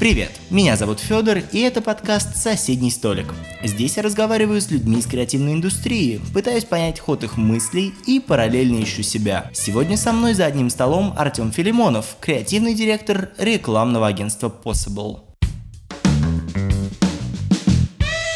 Привет, меня зовут Федор, и это подкаст «Соседний столик». Здесь я разговариваю с людьми из креативной индустрии, пытаюсь понять ход их мыслей и параллельно ищу себя. Сегодня со мной за одним столом Артем Филимонов, креативный директор рекламного агентства Possible.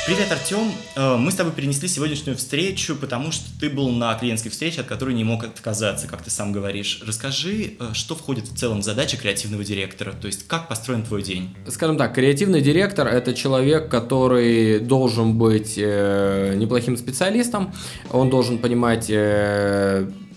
Привет, Артем. Э, мы с тобой перенесли сегодняшнюю встречу, потому что ты был на клиентской встрече, от которой не мог отказаться, как ты сам говоришь. Расскажи, э, что входит в целом в задачи креативного директора, то есть как построен твой день? Скажем так, креативный директор – это человек, который должен быть э, неплохим специалистом, он должен понимать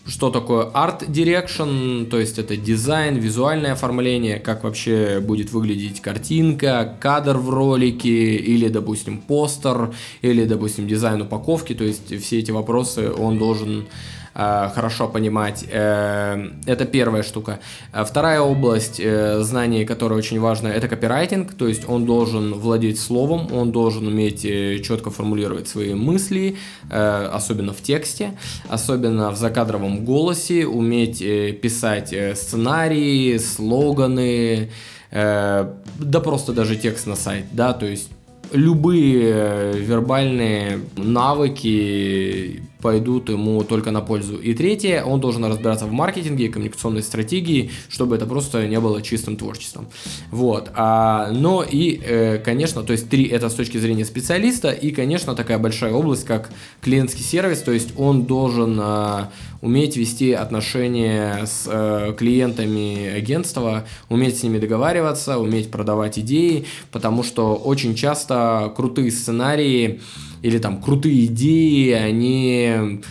что такое Art Direction, то есть это дизайн, визуальное оформление, как вообще будет выглядеть картинка, кадр в ролике, или, допустим, постер, или, допустим, дизайн упаковки, то есть все эти вопросы он должен хорошо понимать. Э, это первая штука. Э, вторая область знаний, которая очень важна, это копирайтинг, то есть он должен владеть словом, он должен уметь четко формулировать свои мысли, особенно в тексте, особенно в закадровом голосе, уметь писать сценарии, слоганы, да просто даже текст на сайт, да, то есть любые вербальные навыки пойдут ему только на пользу. И третье, он должен разбираться в маркетинге и коммуникационной стратегии, чтобы это просто не было чистым творчеством. Вот. А, но и, э, конечно, то есть три это с точки зрения специалиста, и, конечно, такая большая область, как клиентский сервис, то есть он должен а, уметь вести отношения с э, клиентами агентства, уметь с ними договариваться, уметь продавать идеи, потому что очень часто крутые сценарии или там крутые идеи, они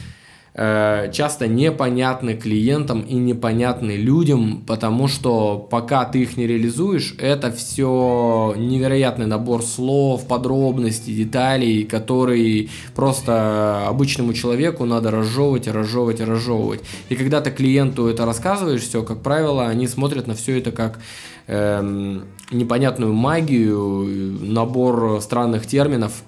э, часто непонятны клиентам и непонятны людям, потому что пока ты их не реализуешь, это все невероятный набор слов, подробностей, деталей, которые просто обычному человеку надо разжевывать, разжевывать, разжевывать. И когда ты клиенту это рассказываешь, все, как правило, они смотрят на все это как эм, непонятную магию, набор странных терминов,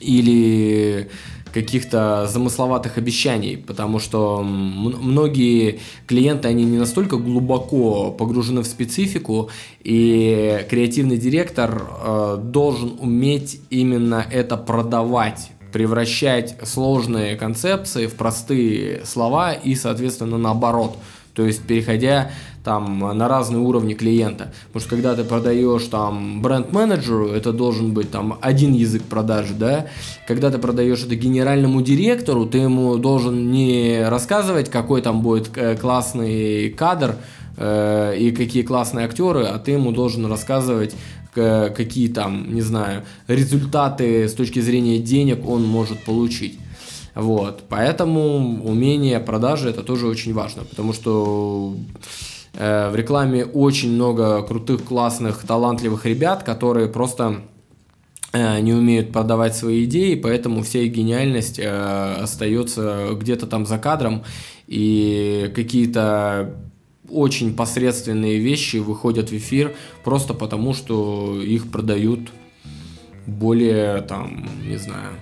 или каких-то замысловатых обещаний, потому что многие клиенты, они не настолько глубоко погружены в специфику, и креативный директор э, должен уметь именно это продавать превращать сложные концепции в простые слова и, соответственно, наоборот. То есть, переходя там на разные уровни клиента. Потому что когда ты продаешь там бренд-менеджеру, это должен быть там один язык продажи, да. Когда ты продаешь это генеральному директору, ты ему должен не рассказывать, какой там будет э, классный кадр э, и какие классные актеры, а ты ему должен рассказывать какие там, не знаю, результаты с точки зрения денег он может получить. Вот, поэтому умение продажи это тоже очень важно, потому что Э, в рекламе очень много крутых, классных, талантливых ребят, которые просто э, не умеют продавать свои идеи, поэтому вся их гениальность э, остается где-то там за кадром, и какие-то очень посредственные вещи выходят в эфир просто потому, что их продают более, там, не знаю,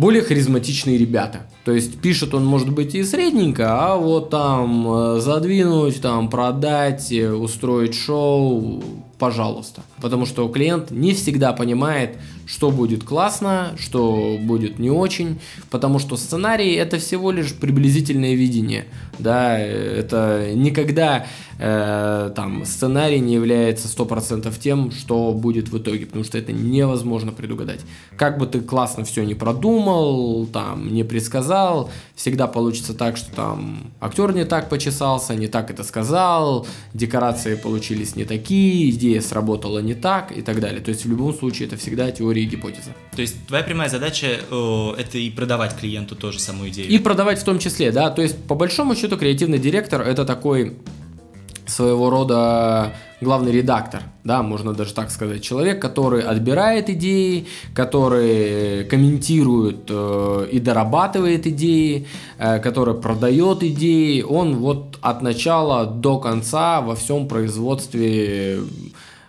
более харизматичные ребята. То есть пишет он, может быть, и средненько, а вот там э, задвинуть, там продать, э, устроить шоу, пожалуйста. Потому что клиент не всегда понимает, что будет классно, что будет не очень, потому что сценарий это всего лишь приблизительное видение. Да, это никогда э, там сценарий не является 100% тем, что будет в итоге, потому что это невозможно предугадать. Как бы ты классно все не продумал, там, не предсказал, всегда получится так, что там актер не так почесался, не так это сказал, декорации получились не такие, идея сработала не так и так далее. То есть в любом случае это всегда теория и гипотеза. То есть твоя прямая задача э, это и продавать клиенту тоже саму идею. И продавать в том числе, да. То есть по большому счету креативный директор это такой своего рода главный редактор, да, можно даже так сказать, человек, который отбирает идеи, который комментирует э, и дорабатывает идеи, э, который продает идеи, он вот от начала до конца во всем производстве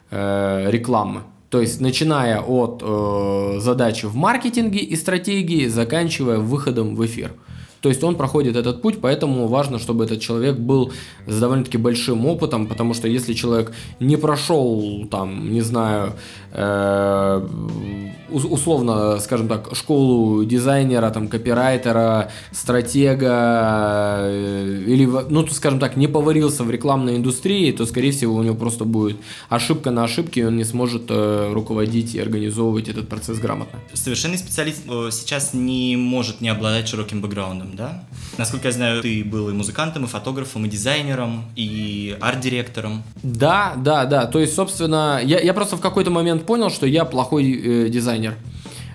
э, рекламы. То есть начиная от э, задачи в маркетинге и стратегии, заканчивая выходом в эфир. То есть он проходит этот путь, поэтому важно, чтобы этот человек был с довольно-таки большим опытом, потому что если человек не прошел, там, не знаю, э, условно, скажем так, школу дизайнера, там, копирайтера, стратега, э, или, ну, скажем так, не поварился в рекламной индустрии, то, скорее всего, у него просто будет ошибка на ошибке, и он не сможет э, руководить и организовывать этот процесс грамотно. Совершенный специалист э, сейчас не может не обладать широким бэкграундом, да? Насколько я знаю, ты был и музыкантом, и фотографом, и дизайнером, и арт-директором. Да, да, да. То есть, собственно, я, я просто в какой-то момент понял, что я плохой э, дизайнер.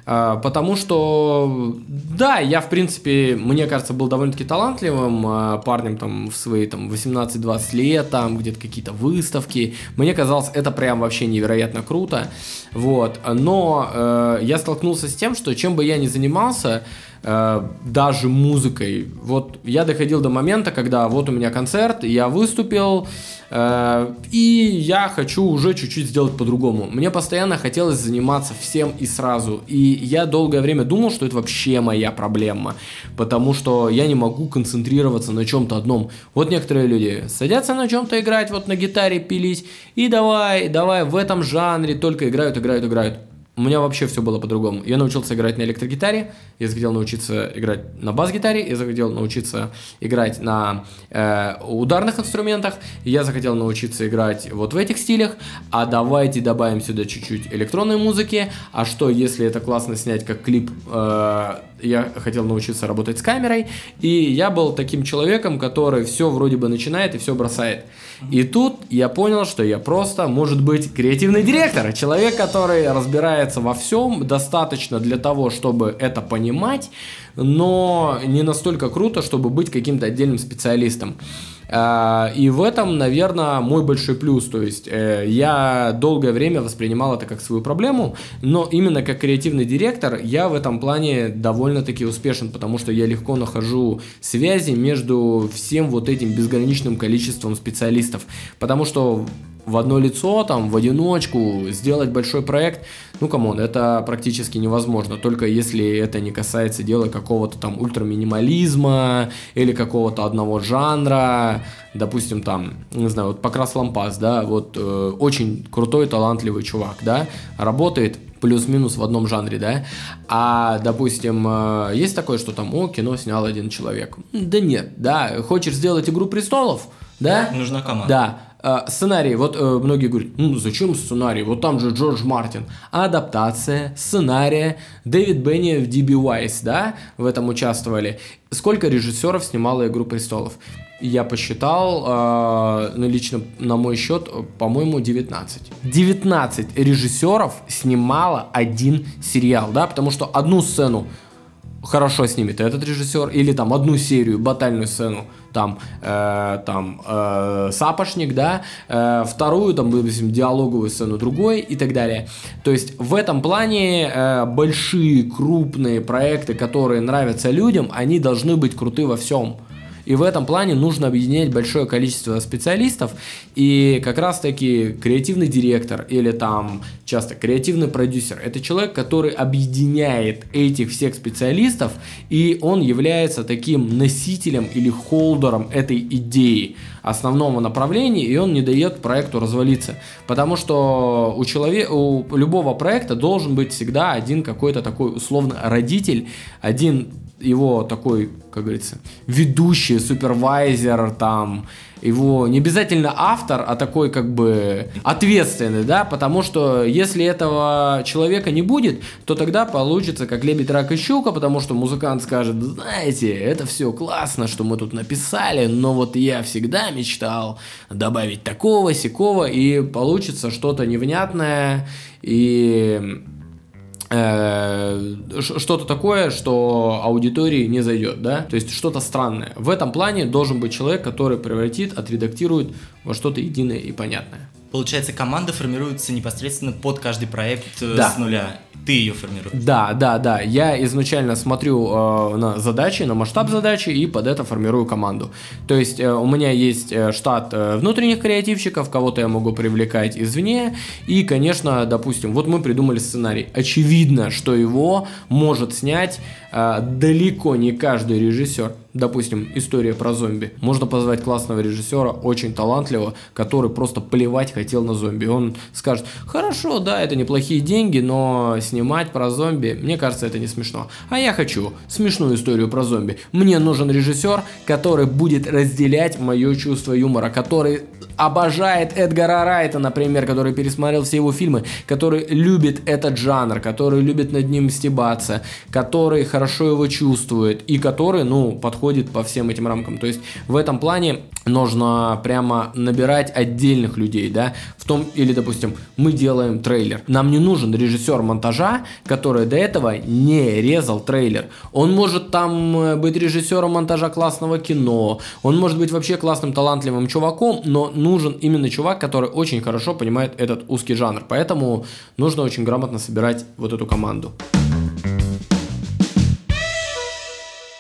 А, потому что, да, я, в принципе, мне кажется, был довольно-таки талантливым а, парнем там в свои там 18-20 лет, там где-то какие-то выставки. Мне казалось, это прям вообще невероятно круто. Вот. Но э, я столкнулся с тем, что чем бы я ни занимался, даже музыкой. Вот я доходил до момента, когда вот у меня концерт, я выступил, э, и я хочу уже чуть-чуть сделать по-другому. Мне постоянно хотелось заниматься всем и сразу. И я долгое время думал, что это вообще моя проблема. Потому что я не могу концентрироваться на чем-то одном. Вот некоторые люди садятся на чем-то играть, вот на гитаре пилить, и давай, давай в этом жанре только играют, играют, играют. У меня вообще все было по-другому. Я научился играть на электрогитаре, я захотел научиться играть на бас-гитаре, я захотел научиться играть на э, ударных инструментах, я захотел научиться играть вот в этих стилях, а давайте добавим сюда чуть-чуть электронной музыки, а что если это классно снять как клип, э, я хотел научиться работать с камерой, и я был таким человеком, который все вроде бы начинает и все бросает. И тут я понял, что я просто, может быть, креативный директор, человек, который разбирается во всем, достаточно для того, чтобы это понимать, но не настолько круто, чтобы быть каким-то отдельным специалистом. А, и в этом, наверное, мой большой плюс. То есть э, я долгое время воспринимал это как свою проблему, но именно как креативный директор я в этом плане довольно-таки успешен, потому что я легко нахожу связи между всем вот этим безграничным количеством специалистов. Потому что в одно лицо, там, в одиночку сделать большой проект, ну, come on, это практически невозможно, только если это не касается дела какого-то там ультраминимализма или какого-то одного жанра, допустим, там, не знаю, вот Покрас Лампас, да, вот э, очень крутой, талантливый чувак, да, работает плюс-минус в одном жанре, да, а, допустим, э, есть такое, что там, о, кино снял один человек. Да нет, да, хочешь сделать «Игру престолов», да? Нужна команда. Да, сценарий, вот э, многие говорят, ну зачем сценарий, вот там же Джордж Мартин. Адаптация, сценария, Дэвид Бенни в DB Wise, да, в этом участвовали. Сколько режиссеров снимала «Игру престолов»? Я посчитал, э, ну, лично на мой счет, по-моему, 19. 19 режиссеров снимала один сериал, да, потому что одну сцену хорошо снимет этот режиссер, или там одну серию, батальную сцену, там, э, там э, сапошник, да, э, вторую, там, допустим, диалоговую сцену другой и так далее. То есть в этом плане э, большие, крупные проекты, которые нравятся людям, они должны быть круты во всем. И в этом плане нужно объединять большое количество специалистов. И как раз таки креативный директор или там часто креативный продюсер – это человек, который объединяет этих всех специалистов, и он является таким носителем или холдером этой идеи основного направления, и он не дает проекту развалиться. Потому что у, человека, у любого проекта должен быть всегда один какой-то такой условно родитель, один его такой, как говорится, ведущий, супервайзер, там, его не обязательно автор, а такой как бы ответственный, да, потому что если этого человека не будет, то тогда получится как лебедь, рак и щука, потому что музыкант скажет, знаете, это все классно, что мы тут написали, но вот я всегда мечтал добавить такого, сякого, и получится что-то невнятное, и что-то такое, что аудитории не зайдет, да, то есть что-то странное. В этом плане должен быть человек, который превратит, отредактирует во что-то единое и понятное. Получается, команда формируется непосредственно под каждый проект э, да. с нуля. ты ее формируешь. Да, да, да. Я изначально смотрю э, на задачи, на масштаб задачи и под это формирую команду. То есть э, у меня есть э, штат э, внутренних креативщиков, кого-то я могу привлекать извне. И, конечно, допустим, вот мы придумали сценарий. Очевидно, что его может снять э, далеко не каждый режиссер допустим, история про зомби. Можно позвать классного режиссера, очень талантливого, который просто плевать хотел на зомби. Он скажет, хорошо, да, это неплохие деньги, но снимать про зомби, мне кажется, это не смешно. А я хочу смешную историю про зомби. Мне нужен режиссер, который будет разделять мое чувство юмора, который обожает Эдгара Райта, например, который пересмотрел все его фильмы, который любит этот жанр, который любит над ним стебаться, который хорошо его чувствует и который, ну, подходит по всем этим рамкам. То есть в этом плане нужно прямо набирать отдельных людей, да, в том, или, допустим, мы делаем трейлер. Нам не нужен режиссер монтажа, который до этого не резал трейлер. Он может там э, быть режиссером монтажа классного кино, он может быть вообще классным, талантливым чуваком, но нужен именно чувак, который очень хорошо понимает этот узкий жанр. Поэтому нужно очень грамотно собирать вот эту команду.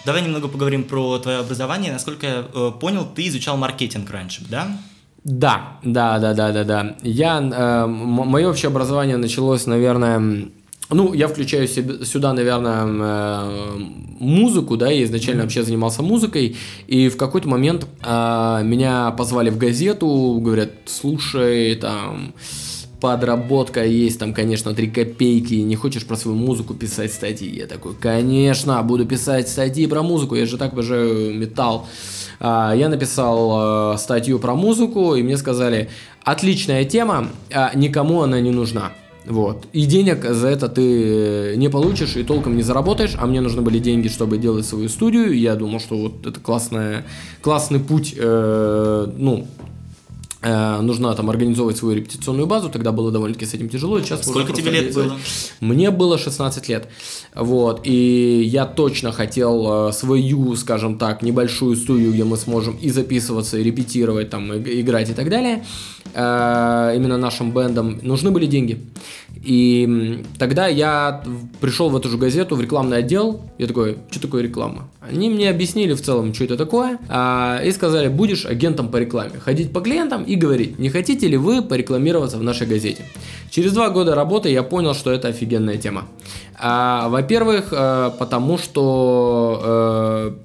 Давай немного поговорим про твое образование. Насколько я э, понял, ты изучал маркетинг раньше, да? Да, да, да, да, да, да. Я, э, мое общее образование началось, наверное, ну, я включаю сюда, наверное, э, музыку, да, я изначально вообще занимался музыкой, и в какой-то момент э, меня позвали в газету, говорят, слушай, там, подработка есть, там, конечно, 3 копейки, не хочешь про свою музыку писать статьи? Я такой, конечно, буду писать статьи про музыку, я же так уже металл. А, я написал э, статью про музыку, и мне сказали, отличная тема, а никому она не нужна. Вот. И денег за это ты не получишь и толком не заработаешь, а мне нужны были деньги, чтобы делать свою студию. Я думал, что вот это классная, классный путь, э, ну, э, нужно там организовывать свою репетиционную базу, тогда было довольно-таки с этим тяжело. Сейчас Сколько тебе лет было? Мне было 16 лет. Вот, и я точно хотел э, свою, скажем так, небольшую студию, где мы сможем и записываться, и репетировать, там, и, играть и так далее. Э, именно нашим бендом нужны были деньги. И тогда я пришел в эту же газету, в рекламный отдел, я такой, что такое реклама? Они мне объяснили в целом, что это такое, а, и сказали, будешь агентом по рекламе, ходить по клиентам и говорить, не хотите ли вы порекламироваться в нашей газете. Через два года работы я понял, что это офигенная тема. А, во-первых, э, потому что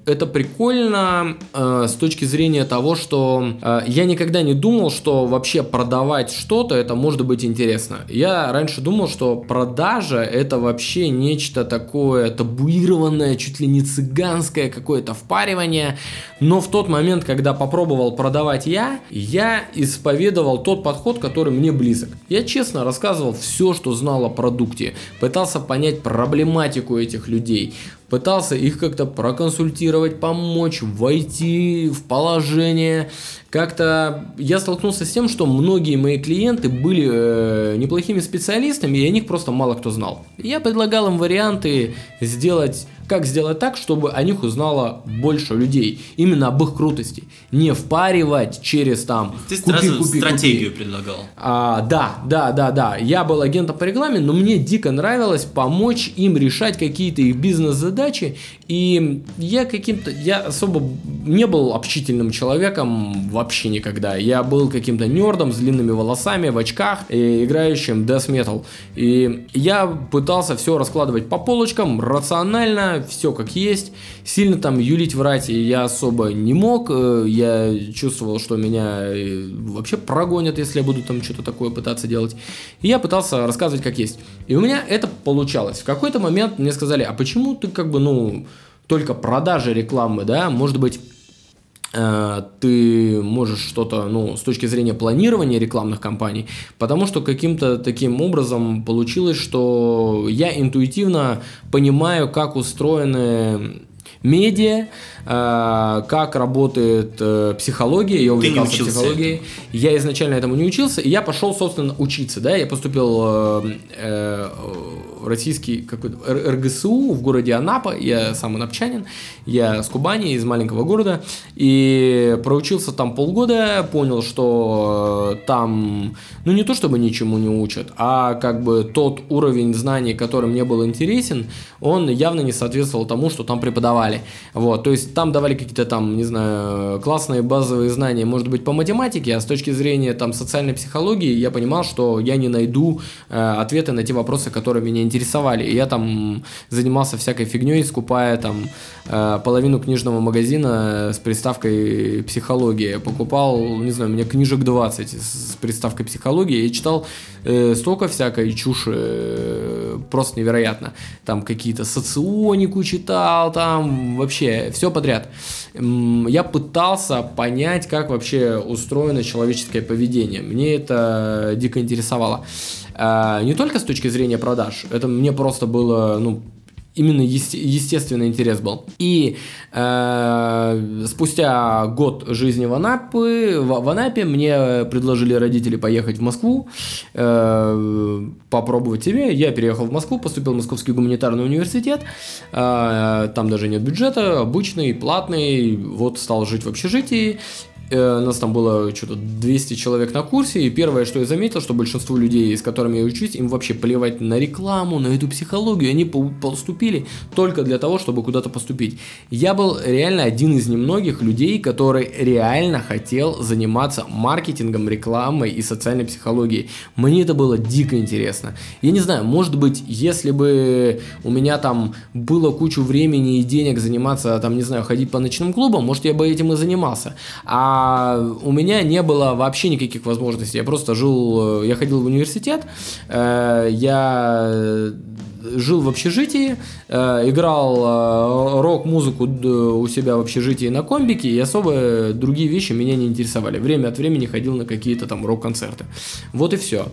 э, это прикольно э, с точки зрения того, что я никогда не думал, что вообще продавать что-то это может быть интересно. Я раньше думал, что продажа это вообще нечто такое табуированное, чуть ли не цыганское какое-то впаривание. Но в тот момент, когда попробовал продавать я, я исповедовал тот подход, который мне близок. Я честно рассказывал все, что знал о продукте, пытался понять проблематику этих людей, пытался их как-то проконсультировать, помочь, войти в положение. Как-то я столкнулся с тем, что многие мои клиенты были э, неплохими специалистами, и о них просто мало кто знал. Я предлагал им варианты сделать как сделать так, чтобы о них узнало больше людей. Именно об их крутости. Не впаривать через там... Ты купи, сразу купи, стратегию купи. предлагал. А, да, да, да, да. Я был агентом по рекламе, но мне дико нравилось помочь им решать какие-то их бизнес-задачи. И я каким-то... Я особо не был общительным человеком вообще никогда. Я был каким-то нердом с длинными волосами, в очках, и играющим death metal. И я пытался все раскладывать по полочкам, рационально, все как есть. Сильно там юлить, врать я особо не мог. Э, я чувствовал, что меня э, вообще прогонят, если я буду там что-то такое пытаться делать. И я пытался рассказывать как есть. И у меня это получалось. В какой-то момент мне сказали, а почему ты как бы, ну, только продажи рекламы, да, может быть, ты можешь что-то, ну, с точки зрения планирования рекламных кампаний, потому что каким-то таким образом получилось, что я интуитивно понимаю, как устроены медиа, э, как работает э, психология, я увлекался психологией. Я изначально этому не учился, и я пошел, собственно, учиться, да, я поступил российский какой-то РГСУ в городе Анапа, я сам анапчанин, я с Кубани, из маленького города, и проучился там полгода, понял, что там, ну не то чтобы ничему не учат, а как бы тот уровень знаний, который мне был интересен, он явно не соответствовал тому, что там преподавали. Вот, то есть там давали какие-то там, не знаю, классные базовые знания, может быть, по математике, а с точки зрения там социальной психологии я понимал, что я не найду э, ответы на те вопросы, которые меня интересовали. Я там занимался всякой фигней, скупая там э, половину книжного магазина с приставкой психология. Покупал, не знаю, у меня книжек 20 с приставкой психология и читал э, столько всякой чуши, э, просто невероятно. Там какие-то соционику читал, там вообще все подряд. Я пытался понять, как вообще устроено человеческое поведение. Мне это дико интересовало. А, не только с точки зрения продаж, это мне просто было, ну, именно есте- естественный интерес был. И э, спустя год жизни в Анапе, в, в Анапе мне предложили родители поехать в Москву, э, попробовать себе. Я переехал в Москву, поступил в Московский гуманитарный университет. Э, там даже нет бюджета, обычный, платный. Вот стал жить в общежитии. Э, нас там было что-то 200 человек на курсе, и первое, что я заметил, что большинство людей, с которыми я учусь, им вообще плевать на рекламу, на эту психологию, они поступили только для того, чтобы куда-то поступить. Я был реально один из немногих людей, который реально хотел заниматься маркетингом, рекламой и социальной психологией. Мне это было дико интересно. Я не знаю, может быть, если бы у меня там было кучу времени и денег заниматься, там, не знаю, ходить по ночным клубам, может, я бы этим и занимался. А а у меня не было вообще никаких возможностей. Я просто жил, э, я ходил в университет, э, я жил в общежитии, э, играл рок-музыку у себя в общежитии на комбике, и особо другие вещи меня не интересовали. Время от времени ходил на какие-то там рок-концерты. Вот и все.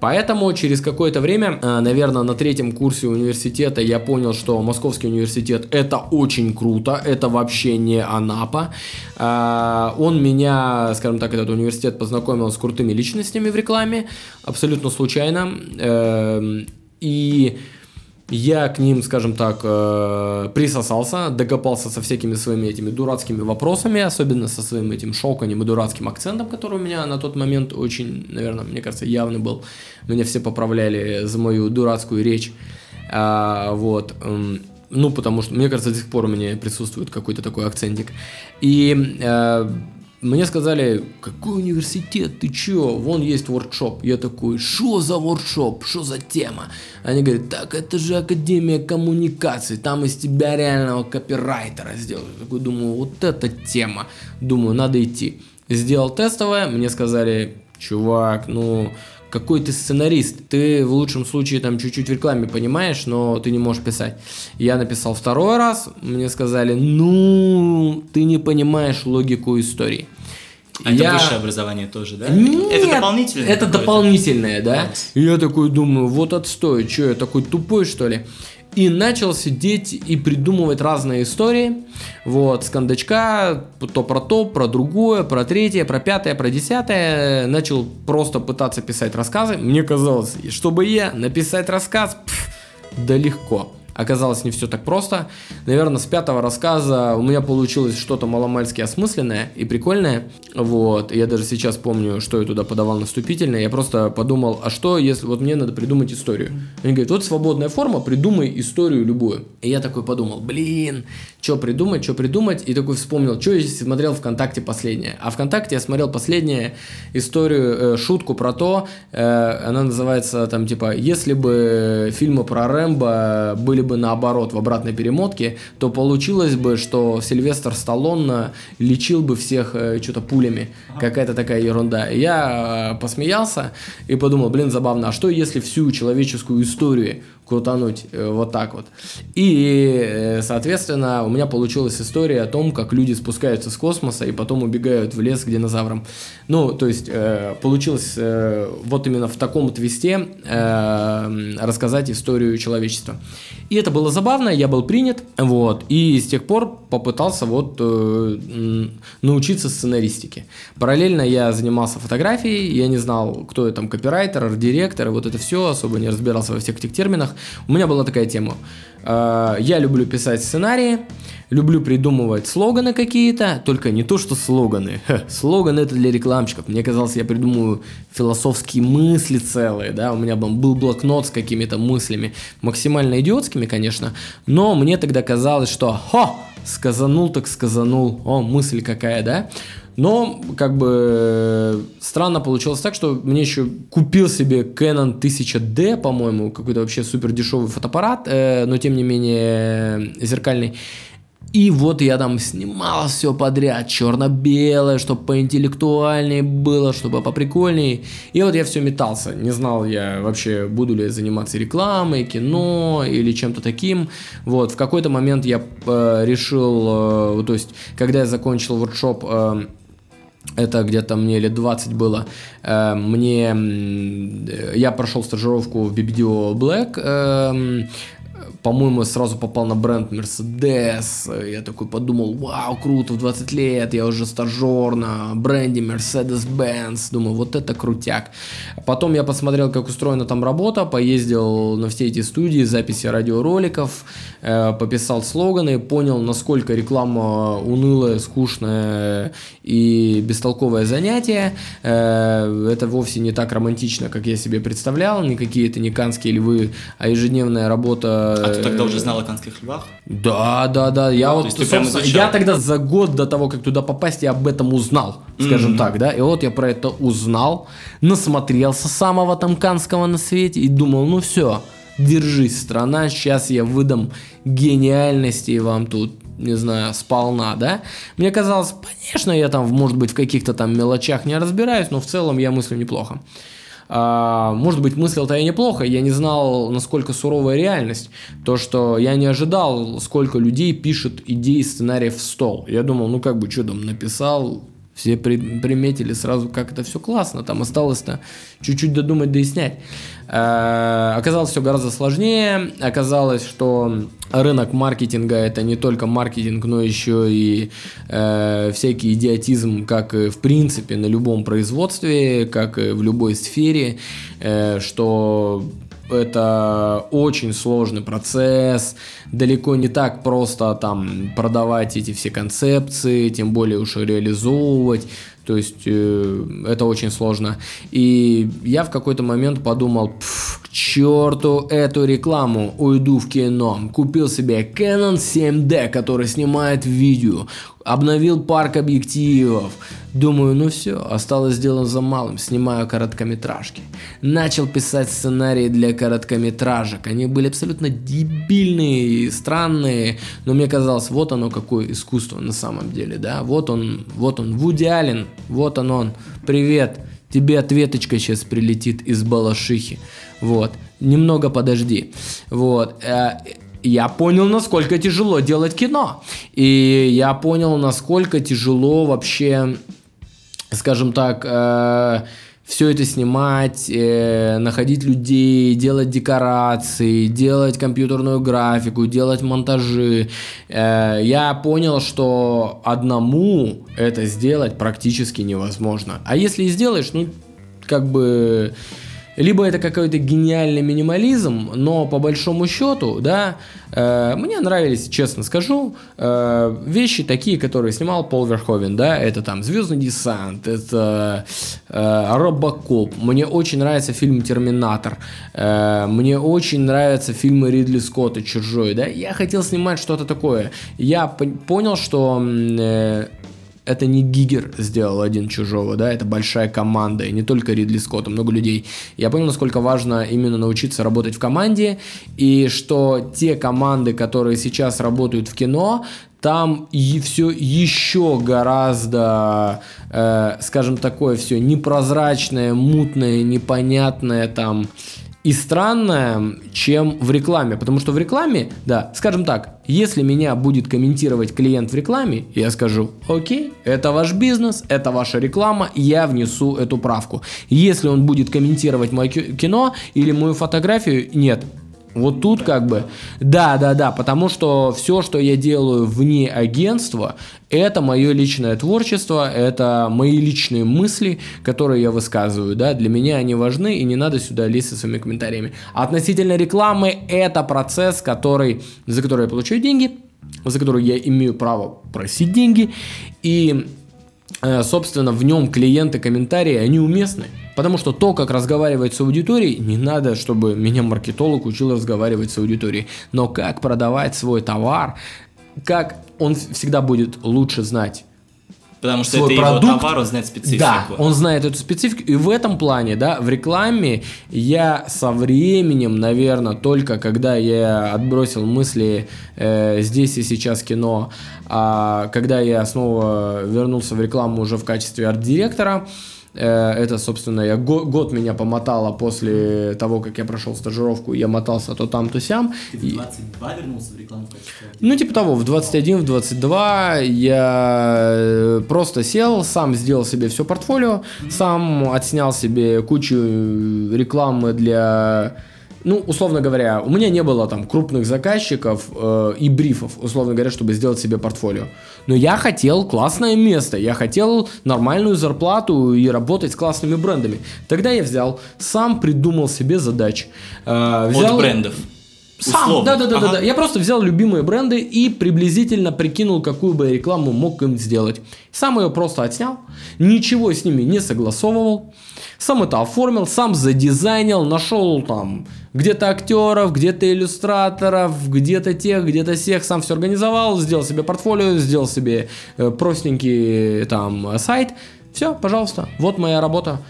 Поэтому через какое-то время, э, наверное, на третьем курсе университета я понял, что Московский университет это очень круто, это вообще не Анапа. Э, он меня, скажем так, этот университет познакомил с крутыми личностями в рекламе, абсолютно случайно. Эм, и я к ним, скажем так, э, присосался, докопался со всякими своими этими дурацкими вопросами, особенно со своим этим шоканем и дурацким акцентом, который у меня на тот момент очень, наверное, мне кажется, явный был. Меня все поправляли за мою дурацкую речь. А, вот. Ну, потому что, мне кажется, до сих пор у меня присутствует какой-то такой акцентик. И э, мне сказали, какой университет, ты чё, вон есть воркшоп. Я такой, что за воркшоп, что за тема? Они говорят, так это же Академия коммуникаций, там из тебя реального копирайтера сделают. Я такой думаю, вот эта тема. Думаю, надо идти. Сделал тестовое, мне сказали, чувак, ну, какой ты сценарист. Ты в лучшем случае там чуть-чуть в рекламе понимаешь, но ты не можешь писать. Я написал второй раз, мне сказали, ну, ты не понимаешь логику истории. А я... это высшее образование тоже, да? Нет, это дополнительное? Это дополнительное, да. И я такой думаю, вот отстой, что я такой тупой, что ли? И начал сидеть и придумывать разные истории. Вот, с кондачка, то про то, про другое, про третье, про пятое, про десятое. Начал просто пытаться писать рассказы. Мне казалось, чтобы я написать рассказ, пф, да легко. Оказалось, не все так просто. Наверное, с пятого рассказа у меня получилось что-то маломальски осмысленное и прикольное. Вот. Я даже сейчас помню, что я туда подавал наступительно. Я просто подумал, а что, если вот мне надо придумать историю? Они говорят, вот свободная форма, придумай историю любую. И я такой подумал, блин, что придумать, что придумать. И такой вспомнил, что я смотрел ВКонтакте последнее. А ВКонтакте я смотрел последнюю историю, э, шутку про то, э, она называется там типа, если бы фильмы про Рэмбо были были бы наоборот в обратной перемотке, то получилось бы, что Сильвестр Сталлоне лечил бы всех э, что-то пулями. Какая-то такая ерунда. я э, посмеялся и подумал, блин, забавно, а что если всю человеческую историю крутануть э, вот так вот. И, э, соответственно, у меня получилась история о том, как люди спускаются с космоса и потом убегают в лес к динозаврам. Ну, то есть, э, получилось вот именно в таком твисте рассказать историю человечества. И это было забавно, я был принят, вот, и с тех пор попытался вот научиться сценаристике. Параллельно я занимался фотографией, я не знал, кто я там, копирайтер, арт-директор, вот это все, особо не разбирался во всех этих терминах, У меня была такая тема. Э, я люблю писать сценарии, люблю придумывать слоганы какие-то, только не то, что слоганы. Ха, слоганы это для рекламщиков. Мне казалось, я придумываю философские мысли целые, да, у меня был блокнот с какими-то мыслями, максимально идиотскими, конечно, но мне тогда казалось, что хо, сказанул так сказанул, о, мысль какая, да, но, как бы, странно получилось так, что мне еще купил себе Canon 1000D, по-моему, какой-то вообще супер дешевый фотоаппарат, э, но тем не менее зеркальный. И вот я там снимал все подряд, черно-белое, чтобы поинтеллектуальнее было, чтобы поприкольнее. И вот я все метался. Не знал я вообще, буду ли заниматься рекламой, кино или чем-то таким. Вот, в какой-то момент я э, решил, э, то есть, когда я закончил воркшоп э, это где-то мне лет 20 было, э, мне, я прошел стажировку в BBDO Black, эм, по-моему, сразу попал на бренд Mercedes. Я такой подумал, вау, круто, в 20 лет я уже стажер на бренде Mercedes-Benz. Думаю, вот это крутяк. Потом я посмотрел, как устроена там работа, поездил на все эти студии, записи радиороликов, э, пописал слоганы, понял, насколько реклама унылая, скучная и бестолковое занятие. Э, это вовсе не так романтично, как я себе представлял. Никакие это не канские львы, а ежедневная работа а ты тогда уже знал о канских львах? Да, да, да. Я, вот, я тогда за год до того, как туда попасть, я об этом узнал, скажем так, да. И вот я про это узнал, насмотрелся самого там канского на свете и думал, ну все, держись, страна, сейчас я выдам гениальности вам тут не знаю, сполна, да? Мне казалось, конечно, я там, может быть, в каких-то там мелочах не разбираюсь, но в целом я мыслю неплохо. А, может быть, мыслил-то я неплохо, я не знал, насколько суровая реальность. То, что я не ожидал, сколько людей пишет идеи сценариев в стол. Я думал, ну как бы, что там написал, все при, приметили сразу, как это все классно. Там осталось-то чуть-чуть додумать, да и снять. Э, оказалось все гораздо сложнее. Оказалось, что рынок маркетинга это не только маркетинг, но еще и э, всякий идиотизм, как в принципе на любом производстве, как в любой сфере, э, что это очень сложный процесс, далеко не так просто там продавать эти все концепции, тем более уж реализовывать. То есть э, это очень сложно. И я в какой-то момент подумал, к черту эту рекламу, уйду в кино. Купил себе Canon 7D, который снимает видео обновил парк объективов. Думаю, ну все, осталось дело за малым, снимаю короткометражки. Начал писать сценарии для короткометражек. Они были абсолютно дебильные странные, но мне казалось, вот оно какое искусство на самом деле, да. Вот он, вот он, Вуди Аллен, вот он он. Привет, тебе ответочка сейчас прилетит из Балашихи. Вот, немного подожди. Вот, э, я понял, насколько тяжело делать кино. И я понял, насколько тяжело вообще, скажем так, э, все это снимать, э, находить людей, делать декорации, делать компьютерную графику, делать монтажи. Э, я понял, что одному это сделать практически невозможно. А если и сделаешь, ну, как бы либо это какой-то гениальный минимализм, но по большому счету, да, э, мне нравились, честно скажу, э, вещи такие, которые снимал Пол Верховен, да, это там «Звездный десант», это э, «Робокоп», мне очень нравится фильм «Терминатор», э, мне очень нравятся фильмы Ридли Скотта «Чужой», да, я хотел снимать что-то такое, я понял, что э, это не Гигер сделал один чужого, да, это большая команда, и не только Ридли Скотт, а много людей. Я понял, насколько важно именно научиться работать в команде, и что те команды, которые сейчас работают в кино, там и все еще гораздо, э, скажем, такое все непрозрачное, мутное, непонятное там и странное, чем в рекламе. Потому что в рекламе, да, скажем так, если меня будет комментировать клиент в рекламе, я скажу, окей, это ваш бизнес, это ваша реклама, я внесу эту правку. Если он будет комментировать мое кино или мою фотографию, нет, Вот тут как бы, да, да, да, потому что все, что я делаю вне агентства, это мое личное творчество, это мои личные мысли, которые я высказываю, да, для меня они важны, и не надо сюда лезть со своими комментариями. А относительно рекламы, это процесс, который, за который я получаю деньги, за который я имею право просить деньги, и собственно, в нем клиенты комментарии, они уместны. Потому что то, как разговаривать с аудиторией, не надо, чтобы меня маркетолог учил разговаривать с аудиторией. Но как продавать свой товар, как он всегда будет лучше знать Потому что свой это продукт, его товар, он знает специфику. Да, он знает эту специфику. И в этом плане, да, в рекламе я со временем, наверное, только когда я отбросил мысли э, здесь и сейчас кино, а когда я снова вернулся в рекламу уже в качестве арт-директора, Э, это, собственно, я год, год меня помотало после того, как я прошел стажировку, я мотался то там, то сям. Ты в 22 и... вернулся в рекламу? Ну, типа того, в 21, в 22 я э, просто сел, сам сделал себе все портфолио, mm-hmm. сам отснял себе кучу рекламы для ну, условно говоря, у меня не было там крупных заказчиков э, и брифов, условно говоря, чтобы сделать себе портфолио. Но я хотел классное место, я хотел нормальную зарплату и работать с классными брендами. Тогда я взял, сам придумал себе задачи. Э, взял... От брендов. Сам, да, да, да, ага. да, да. Я просто взял любимые бренды и приблизительно прикинул, какую бы я рекламу мог им сделать. Сам ее просто отснял, ничего с ними не согласовывал, сам это оформил, сам задизайнил, нашел там где-то актеров, где-то иллюстраторов, где-то тех, где-то всех, сам все организовал, сделал себе портфолио, сделал себе э, простенький там сайт. Все, пожалуйста, вот моя работа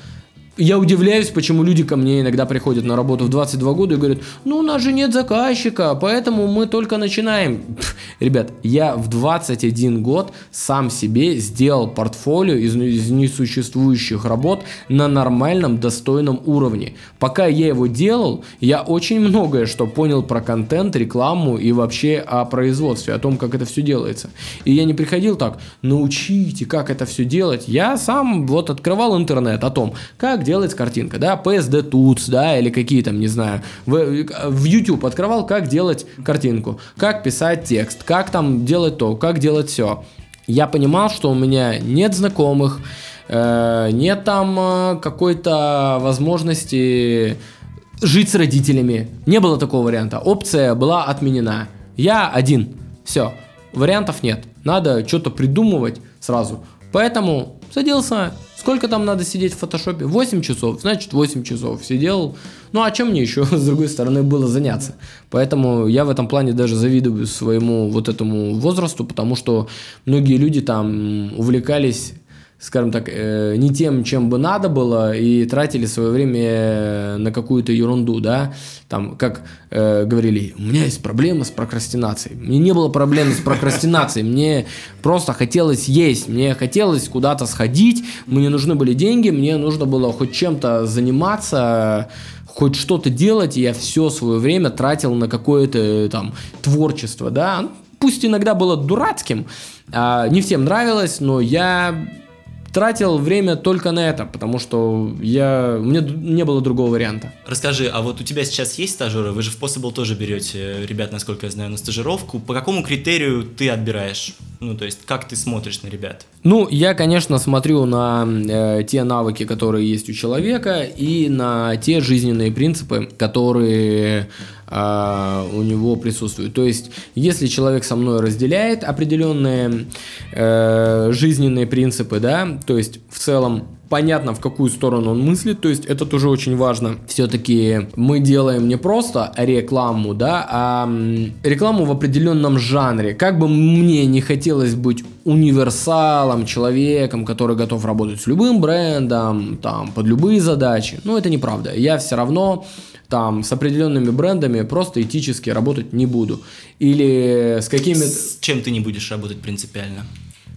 я удивляюсь, почему люди ко мне иногда приходят на работу в 22 года и говорят, ну у нас же нет заказчика, поэтому мы только начинаем. Пфф, ребят, я в 21 год сам себе сделал портфолио из, из несуществующих работ на нормальном, достойном уровне. Пока я его делал, я очень многое что понял про контент, рекламу и вообще о производстве, о том, как это все делается. И я не приходил так, научите, как это все делать. Я сам вот открывал интернет о том, как делается картинка, да, PSD Tuts, да, или какие там, не знаю, в, в YouTube открывал, как делать картинку, как писать текст, как там делать то, как делать все. Я понимал, что у меня нет знакомых, э, нет там э, какой-то возможности жить с родителями. Не было такого варианта. Опция была отменена. Я один. Все. Вариантов нет. Надо что-то придумывать сразу. Поэтому садился Сколько там надо сидеть в фотошопе? 8 часов, значит 8 часов сидел. Ну а чем мне еще, с другой стороны, было заняться? Поэтому я в этом плане даже завидую своему вот этому возрасту, потому что многие люди там увлекались скажем так, э, не тем, чем бы надо было, и тратили свое время на какую-то ерунду, да, там, как э, говорили, у меня есть проблема с прокрастинацией. Мне не было проблемы с прокрастинацией, мне просто хотелось есть, мне хотелось куда-то сходить, мне нужны были деньги, мне нужно было хоть чем-то заниматься, хоть что-то делать, и я все свое время тратил на какое-то там творчество, да, пусть иногда было дурацким, а, не всем нравилось, но я тратил время только на это, потому что я, у меня не было другого варианта. Расскажи, а вот у тебя сейчас есть стажеры? Вы же в Possible тоже берете ребят, насколько я знаю, на стажировку. По какому критерию ты отбираешь? Ну, то есть, как ты смотришь на ребят? Ну, я, конечно, смотрю на э, те навыки, которые есть у человека, и на те жизненные принципы, которые э, у него присутствуют. То есть, если человек со мной разделяет определенные э, жизненные принципы, да, то есть в целом понятно, в какую сторону он мыслит, то есть это тоже очень важно. Все-таки мы делаем не просто рекламу, да, а рекламу в определенном жанре. Как бы мне не хотелось быть универсалом, человеком, который готов работать с любым брендом, там, под любые задачи, ну это неправда. Я все равно там с определенными брендами просто этически работать не буду. Или с какими... С чем ты не будешь работать принципиально?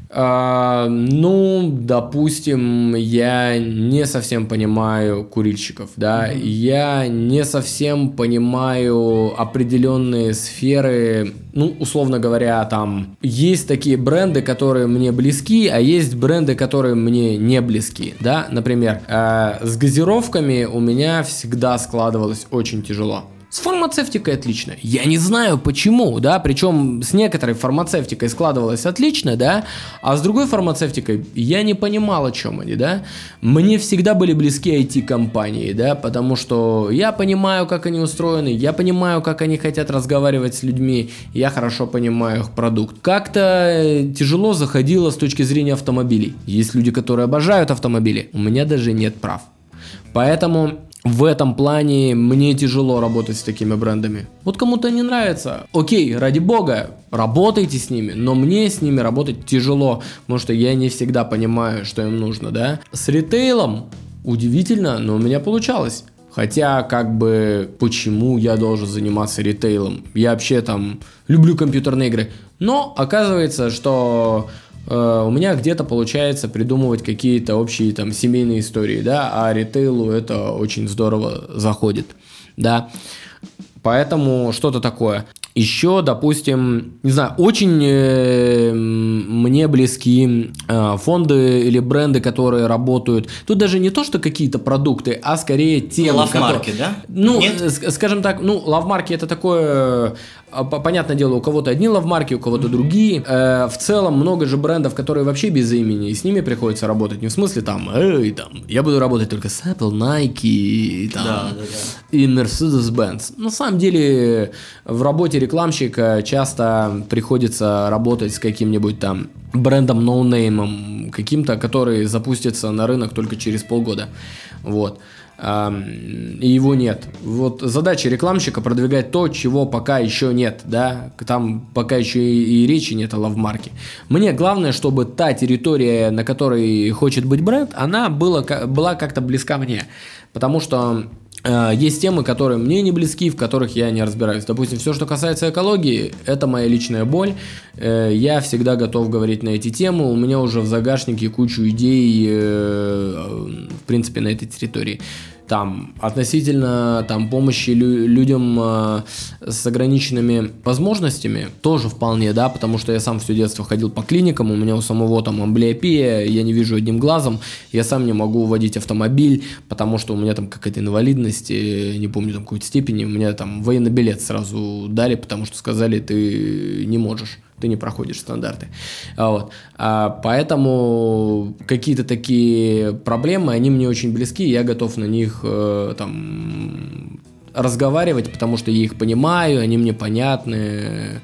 А, ну, допустим, я не совсем понимаю курильщиков, да, mm-hmm. я не совсем понимаю определенные сферы, ну, условно говоря, там есть такие бренды, которые мне близки, а есть бренды, которые мне не близки, да, например, э, с газировками у меня всегда складывалось очень тяжело С фармацевтикой отлично. Я не знаю почему, да, причем с некоторой фармацевтикой складывалось отлично, да, а с другой фармацевтикой я не понимал, о чем они, да. Мне всегда были близки IT-компании, да, потому что я понимаю, как они устроены, я понимаю, как они хотят разговаривать с людьми, я хорошо понимаю их продукт. Как-то тяжело заходило с точки зрения автомобилей. Есть люди, которые обожают автомобили, у меня даже нет прав. Поэтому в этом плане мне тяжело работать с такими брендами. Вот кому-то не нравится. Окей, ради бога, работайте с ними, но мне с ними работать тяжело, потому что я не всегда понимаю, что им нужно, да. С ритейлом удивительно, но у меня получалось. Хотя, как бы, почему я должен заниматься ритейлом? Я вообще там люблю компьютерные игры. Но оказывается, что у меня где-то получается придумывать какие-то общие там семейные истории, да, а ритейлу это очень здорово заходит, да. Поэтому что-то такое. Еще, допустим, не знаю, очень э, мне близки э, фонды или бренды, которые работают. Тут даже не то, что какие-то продукты, а скорее темы. Лавмарки, которые... да? Ну, Нет? скажем так, ну, лавмарки это такое а, понятное дело, у кого-то одни лавмарки, у кого-то другие. Э, в целом много же брендов, которые вообще без имени, и с ними приходится работать. Не в смысле там, эй, там, я буду работать только с Apple, Nike и, там, да, да, да. и Mercedes-Benz. На самом деле в работе рекламщика часто приходится работать с каким-нибудь там брендом ноунеймом, каким-то, который запустится на рынок только через полгода. Вот и его нет. Вот задача рекламщика продвигать то, чего пока еще нет, да, там пока еще и, и речи нет о лавмарке. Мне главное, чтобы та территория, на которой хочет быть бренд, она была, была как-то близка мне, потому что Э, есть темы, которые мне не близки, в которых я не разбираюсь. Допустим, все, что касается экологии, это моя личная боль. Э, я всегда готов говорить на эти темы. У меня уже в загашнике кучу идей, э, в принципе, на этой территории там относительно там помощи лю- людям э, с ограниченными возможностями тоже вполне, да, потому что я сам все детство ходил по клиникам, у меня у самого там амблиопия, я не вижу одним глазом, я сам не могу водить автомобиль, потому что у меня там какая-то инвалидность, не помню там какой-то степени, у меня там военный билет сразу дали, потому что сказали, ты не можешь ты не проходишь стандарты. А вот. А поэтому какие-то такие проблемы, они мне очень близки, я готов на них э, там разговаривать, потому что я их понимаю, они мне понятны.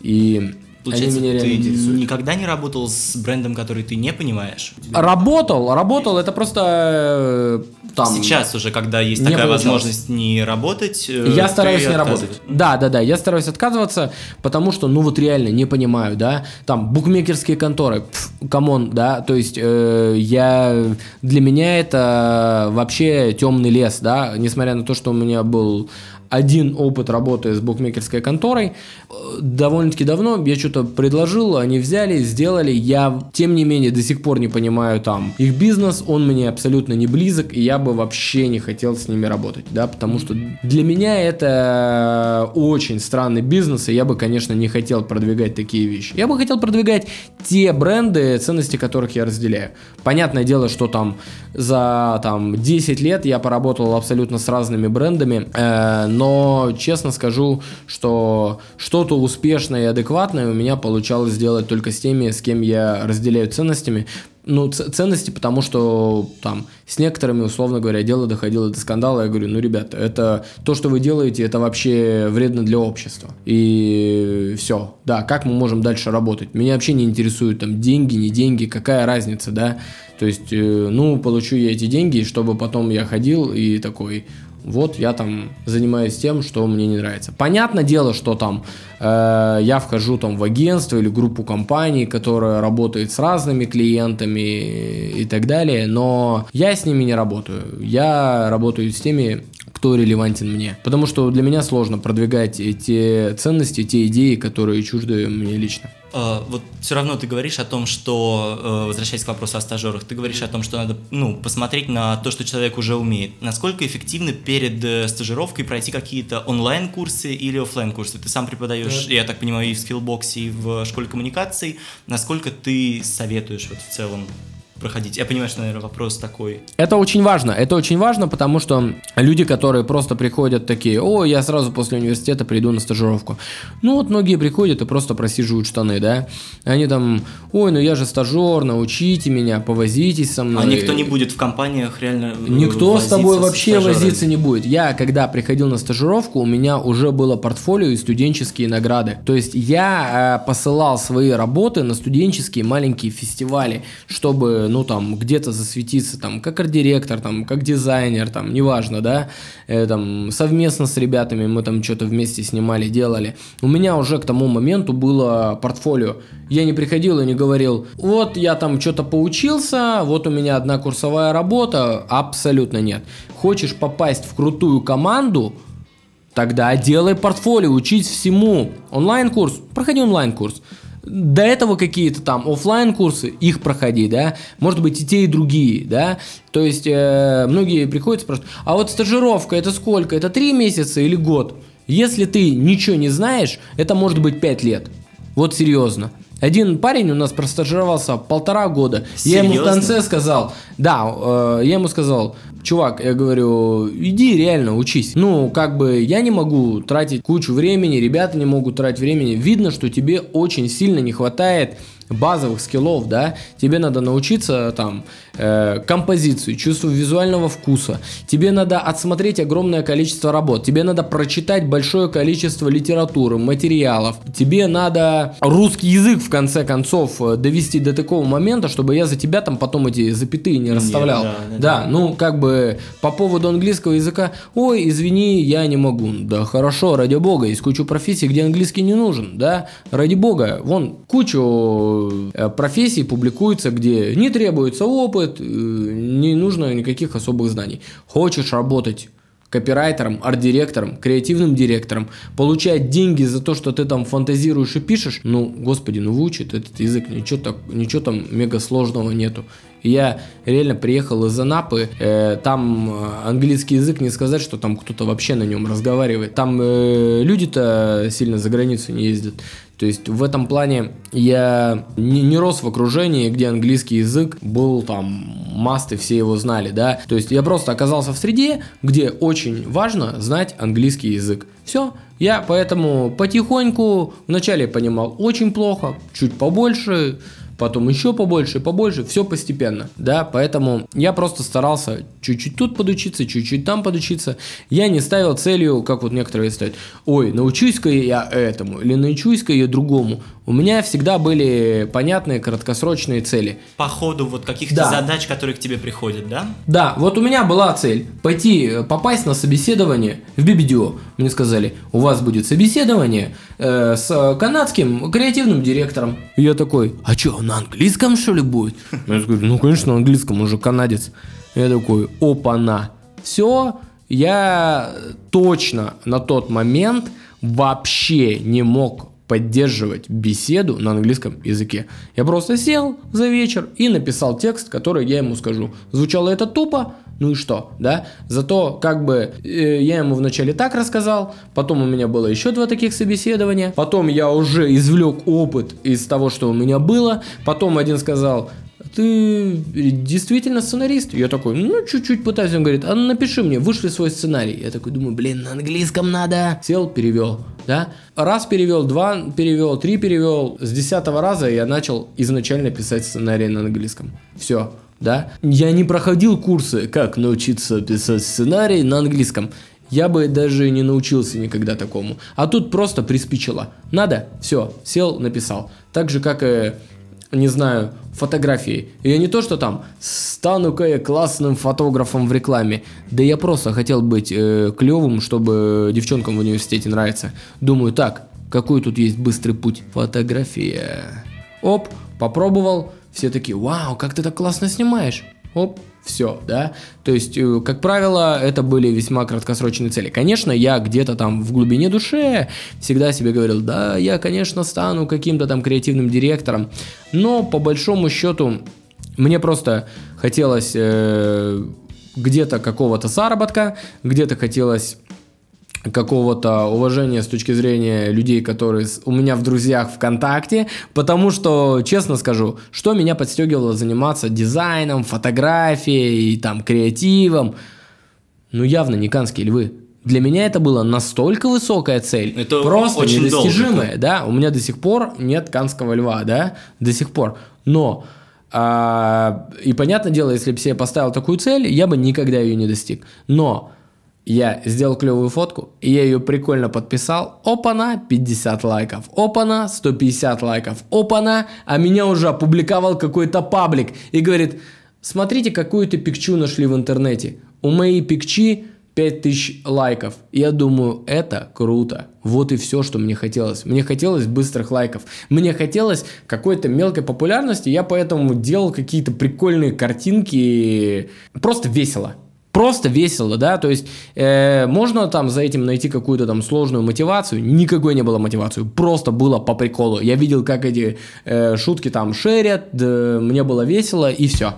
И Получается, они меня ты никогда не работал с брендом, который ты не понимаешь? Работал, работал, это просто э, там... Сейчас уже, когда есть такая получалось. возможность не работать, э, Я стараюсь не работать. Да, да, да, я стараюсь отказываться, потому что, ну вот реально, не понимаю, да, там, букмекерские конторы, come on, да, то есть э, я... Для меня это вообще темный лес, да, несмотря на то, что у меня был один опыт работы с букмекерской конторой. Довольно-таки давно я что-то предложил, они взяли, сделали. Я, тем не менее, до сих пор не понимаю там их бизнес, он мне абсолютно не близок, и я бы вообще не хотел с ними работать, да, потому что для меня это очень странный бизнес, и я бы, конечно, не хотел продвигать такие вещи. Я бы хотел продвигать те бренды, ценности которых я разделяю. Понятное дело, что там за там 10 лет я поработал абсолютно с разными брендами, э, но честно скажу, что что-то успешное и адекватное у меня получалось сделать только с теми, с кем я разделяю ценностями, ну, ценности, потому что там с некоторыми, условно говоря, дело доходило до скандала. Я говорю, ну, ребята, это то, что вы делаете, это вообще вредно для общества. И все. Да, как мы можем дальше работать? Меня вообще не интересуют там деньги, не деньги, какая разница, да? То есть, э, ну, получу я эти деньги, чтобы потом я ходил и такой, вот я там занимаюсь тем, что мне не нравится. Понятное дело, что там э, я вхожу там в агентство или группу компаний, которая работает с разными клиентами и так далее, но я с ними не работаю. Я работаю с теми, кто релевантен мне. Потому что для меня сложно продвигать те ценности, те идеи, которые чужды мне лично. Э, вот все равно ты говоришь о том, что, э, возвращаясь к вопросу о стажерах, ты говоришь о том, что надо ну, посмотреть на то, что человек уже умеет. Насколько эффективно перед э, стажировкой пройти какие-то онлайн-курсы или офлайн курсы Ты сам преподаешь, да. я так понимаю, и в скиллбоксе, и в школе коммуникаций. Насколько ты советуешь вот в целом проходить? Я понимаю, что, наверное, вопрос такой. Это очень важно. Это очень важно, потому что люди, которые просто приходят такие, о, я сразу после университета приду на стажировку. Ну вот многие приходят и просто просиживают штаны, да. Они там, ой, ну я же стажер, научите меня, повозитесь со мной. А никто не будет в компаниях реально э, Никто с тобой вообще стажерами? возиться не будет. Я, когда приходил на стажировку, у меня уже было портфолио и студенческие награды. То есть я э, посылал свои работы на студенческие маленькие фестивали, чтобы, ну, там, где-то засветиться, там, как арт-директор, там, как дизайнер, там, неважно, да, э, там, совместно с ребятами мы там что-то вместе снимали, делали. У меня уже к тому моменту было портфолио. Я не приходил и не говорил, вот я там что-то поучился, вот у меня одна курсовая работа. Абсолютно нет. Хочешь попасть в крутую команду, Тогда делай портфолио, учись всему. Онлайн-курс, проходи онлайн-курс. До этого какие-то там офлайн курсы, их проходи, да, может быть и те, и другие, да, то есть э, многие приходят и спрашивают, а вот стажировка это сколько, это три месяца или год? Если ты ничего не знаешь, это может быть пять лет, вот серьезно. Один парень у нас простажировался полтора года. Я ему в Серьезно? конце сказал, да, э, я ему сказал, чувак, я говорю, иди реально учись. Ну, как бы я не могу тратить кучу времени, ребята не могут тратить времени. Видно, что тебе очень сильно не хватает базовых скиллов, да, тебе надо научиться там э, композицию, чувству визуального вкуса, тебе надо отсмотреть огромное количество работ, тебе надо прочитать большое количество литературы, материалов, тебе надо русский язык в конце концов э, довести до такого момента, чтобы я за тебя там потом эти запятые не расставлял. да, да, да, ну как бы по поводу английского языка, ой, извини, я не могу. Да хорошо, ради бога, есть кучу профессий, где английский не нужен, да, ради бога, вон кучу профессий публикуется, где не требуется опыт, э, не нужно никаких особых знаний. Хочешь работать копирайтером, арт-директором, креативным директором, получать деньги за то, что ты там фантазируешь и пишешь, ну, господи, ну выучит этот язык, ничего, так, ничего там мега сложного нету. Я реально приехал из Анапы, э, там э, английский язык, не сказать, что там кто-то вообще на нем разговаривает. Там э, люди-то сильно за границу не ездят. То есть в этом плане я не, не рос в окружении, где английский язык был там маст и все его знали, да. То есть я просто оказался в среде, где очень важно знать английский язык. Все, я поэтому потихоньку вначале понимал очень плохо, чуть побольше, потом еще побольше, побольше, все постепенно, да, поэтому я просто старался чуть-чуть тут подучиться, чуть-чуть там подучиться, я не ставил целью, как вот некоторые ставят, ой, научусь-ка я этому, или научусь-ка я другому, у меня всегда были понятные краткосрочные цели, По ходу вот каких-то Да. задач, которые к тебе приходят, да? да, вот у меня была цель пойти э, попасть на собеседование в BBDO. Мне сказали, у вас будет собеседование э, с канадским креативным директором. И я такой, а что, на английском что ли будет? Я говорю, ну конечно на английском, он же канадец. Я такой, опа-на. Все, я точно на тот момент вообще не мог поддерживать беседу на английском языке. Я просто сел за вечер и написал текст, который я ему скажу. Звучало это тупо, ну и что, да? Зато как бы э, я ему вначале так рассказал, потом у меня было еще два таких собеседования, потом я уже извлек опыт из того, что у меня было, потом один сказал, ты действительно сценарист? Я такой, ну, чуть-чуть пытаюсь. Он говорит, а напиши мне, вышли свой сценарий. Я такой думаю, блин, на английском надо. Сел, перевел, да? Раз перевел, два перевел, три перевел. С десятого раза я начал изначально писать сценарий на английском. Все, да? Я не проходил курсы, как научиться писать сценарий на английском. Я бы даже не научился никогда такому. А тут просто приспичило. Надо? Все, сел, написал. Так же, как и не знаю, фотографии. Я не то, что там стану-ка я классным фотографом в рекламе. Да я просто хотел быть э, клевым, чтобы девчонкам в университете нравится. Думаю, так, какой тут есть быстрый путь? Фотография. Оп, попробовал. Все такие, вау, как ты так классно снимаешь. Оп, все, да. То есть, э, как правило, это были весьма краткосрочные цели. Конечно, я где-то там в глубине души всегда себе говорил, да, я, конечно, стану каким-то там креативным директором, но по большому счету мне просто хотелось э, где-то какого-то заработка, где-то хотелось какого-то уважения с точки зрения людей, которые у меня в друзьях ВКонтакте, потому что, честно скажу, что меня подстегивало заниматься дизайном, фотографией, там, креативом, ну явно не канские львы. Для меня это была настолько высокая цель, это просто очень недостижимая, долго. да. У меня до сих пор нет канского льва, да, до сих пор. Но а, и понятное дело, если бы себе поставил такую цель, я бы никогда ее не достиг. Но я сделал клевую фотку, и я ее прикольно подписал. Опана, 50 лайков. Опана, 150 лайков. Опана, а меня уже опубликовал какой-то паблик. И говорит, смотрите, какую-то пикчу нашли в интернете. У моей пикчи 5000 лайков. Я думаю, это круто. Вот и все, что мне хотелось. Мне хотелось быстрых лайков. Мне хотелось какой-то мелкой популярности. Я поэтому делал какие-то прикольные картинки. Просто весело. Просто весело, да, то есть э, можно там за этим найти какую-то там сложную мотивацию, никакой не было мотивации, просто было по приколу. Я видел, как эти э, шутки там шерят, да, мне было весело и все.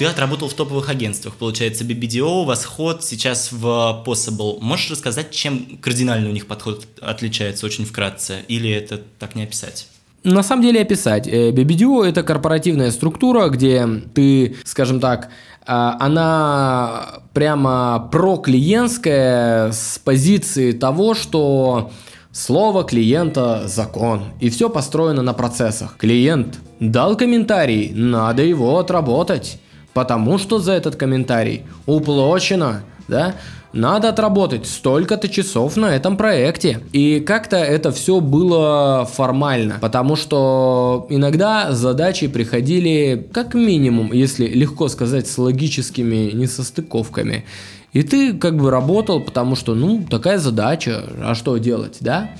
Ты отработал в топовых агентствах, получается, BBDO, Восход, сейчас в Possible. Можешь рассказать, чем кардинально у них подход отличается очень вкратце? Или это так не описать? На самом деле описать. BBDO – это корпоративная структура, где ты, скажем так, она прямо проклиентская с позиции того, что Слово клиента – закон, и все построено на процессах. Клиент дал комментарий, надо его отработать потому что за этот комментарий уплочено, да, надо отработать столько-то часов на этом проекте. И как-то это все было формально, потому что иногда задачи приходили как минимум, если легко сказать, с логическими несостыковками. И ты как бы работал, потому что, ну, такая задача, а что делать, да?